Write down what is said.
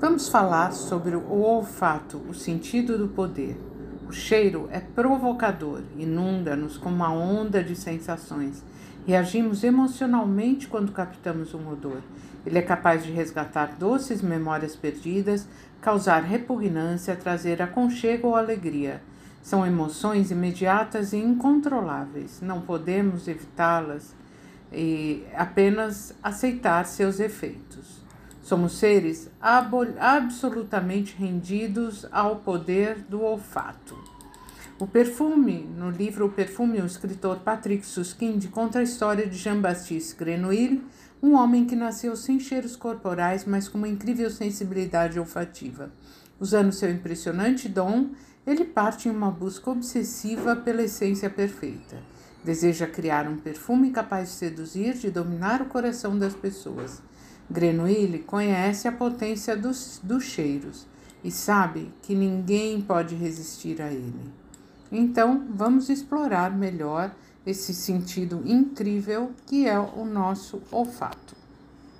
Vamos falar sobre o olfato, o sentido do poder. O cheiro é provocador, inunda-nos com uma onda de sensações. Reagimos emocionalmente quando captamos um odor. Ele é capaz de resgatar doces memórias perdidas, causar repugnância, trazer aconchego ou alegria. São emoções imediatas e incontroláveis. Não podemos evitá-las e apenas aceitar seus efeitos. Somos seres absolutamente rendidos ao poder do olfato. O perfume, no livro O Perfume, o escritor Patrick Suskind conta a história de Jean-Baptiste Grenouille, um homem que nasceu sem cheiros corporais, mas com uma incrível sensibilidade olfativa. Usando seu impressionante dom, ele parte em uma busca obsessiva pela essência perfeita. Deseja criar um perfume capaz de seduzir, de dominar o coração das pessoas. Grenouille conhece a potência dos, dos cheiros e sabe que ninguém pode resistir a ele. Então, vamos explorar melhor esse sentido incrível que é o nosso olfato.